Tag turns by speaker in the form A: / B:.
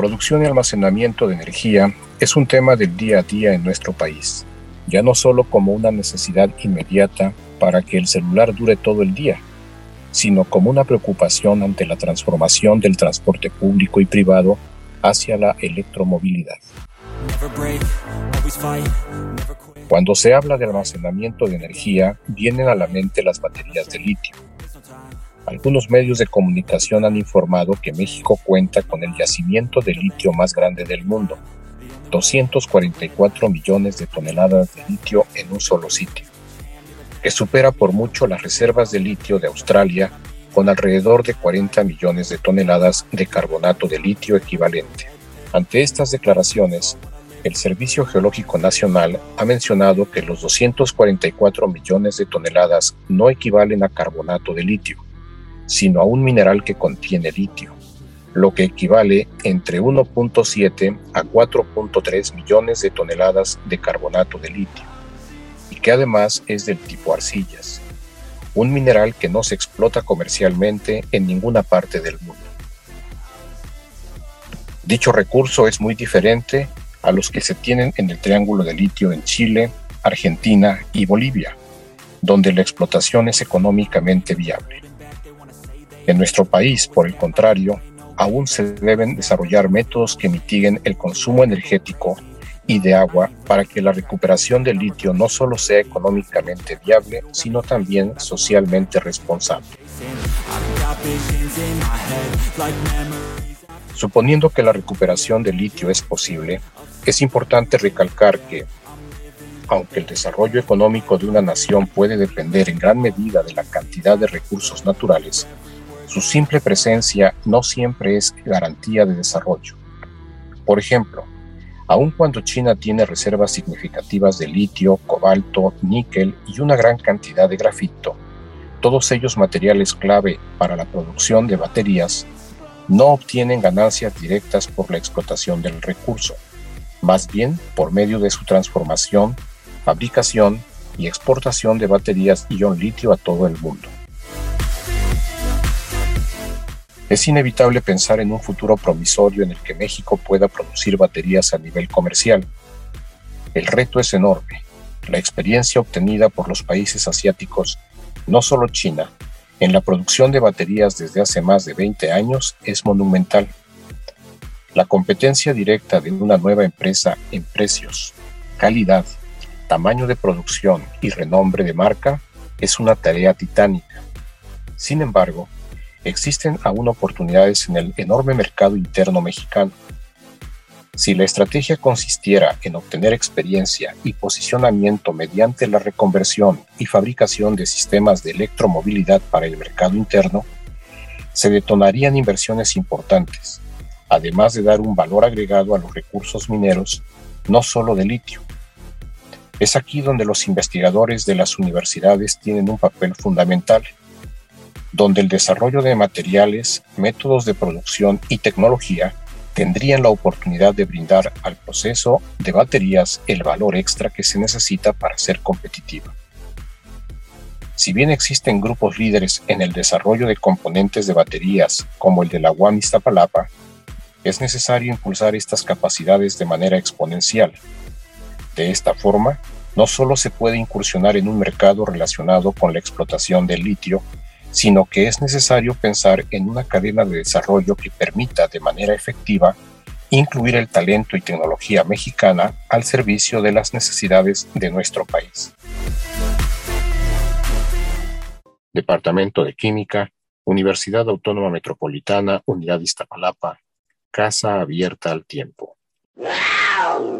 A: producción y almacenamiento de energía es un tema del día a día en nuestro país, ya no solo como una necesidad inmediata para que el celular dure todo el día, sino como una preocupación ante la transformación del transporte público y privado hacia la electromovilidad. Cuando se habla de almacenamiento de energía, vienen a la mente las baterías de litio. Algunos medios de comunicación han informado que México cuenta con el yacimiento de litio más grande del mundo, 244 millones de toneladas de litio en un solo sitio, que supera por mucho las reservas de litio de Australia con alrededor de 40 millones de toneladas de carbonato de litio equivalente. Ante estas declaraciones, el Servicio Geológico Nacional ha mencionado que los 244 millones de toneladas no equivalen a carbonato de litio, sino a un mineral que contiene litio, lo que equivale entre 1.7 a 4.3 millones de toneladas de carbonato de litio, y que además es del tipo arcillas, un mineral que no se explota comercialmente en ninguna parte del mundo. Dicho recurso es muy diferente a los que se tienen en el Triángulo de Litio en Chile, Argentina y Bolivia, donde la explotación es económicamente viable. En nuestro país, por el contrario, aún se deben desarrollar métodos que mitiguen el consumo energético y de agua para que la recuperación del litio no solo sea económicamente viable, sino también socialmente responsable. Suponiendo que la recuperación del litio es posible, es importante recalcar que, aunque el desarrollo económico de una nación puede depender en gran medida de la cantidad de recursos naturales, su simple presencia no siempre es garantía de desarrollo. Por ejemplo, aun cuando China tiene reservas significativas de litio, cobalto, níquel y una gran cantidad de grafito, todos ellos materiales clave para la producción de baterías, no obtienen ganancias directas por la explotación del recurso más bien por medio de su transformación, fabricación y exportación de baterías ion litio a todo el mundo. Es inevitable pensar en un futuro promisorio en el que México pueda producir baterías a nivel comercial. El reto es enorme. La experiencia obtenida por los países asiáticos, no solo China, en la producción de baterías desde hace más de 20 años es monumental. La competencia directa de una nueva empresa en precios, calidad, tamaño de producción y renombre de marca es una tarea titánica. Sin embargo, existen aún oportunidades en el enorme mercado interno mexicano. Si la estrategia consistiera en obtener experiencia y posicionamiento mediante la reconversión y fabricación de sistemas de electromovilidad para el mercado interno, se detonarían inversiones importantes, además de dar un valor agregado a los recursos mineros, no solo de litio. Es aquí donde los investigadores de las universidades tienen un papel fundamental, donde el desarrollo de materiales, métodos de producción y tecnología tendrían la oportunidad de brindar al proceso de baterías el valor extra que se necesita para ser competitiva. Si bien existen grupos líderes en el desarrollo de componentes de baterías como el de la UAM Iztapalapa, es necesario impulsar estas capacidades de manera exponencial. De esta forma, no solo se puede incursionar en un mercado relacionado con la explotación del litio, sino que es necesario pensar en una cadena de desarrollo que permita de manera efectiva incluir el talento y tecnología mexicana al servicio de las necesidades de nuestro país. Departamento de Química, Universidad Autónoma Metropolitana, Unidad Iztapalapa, Casa abierta al tiempo. ¡Wow!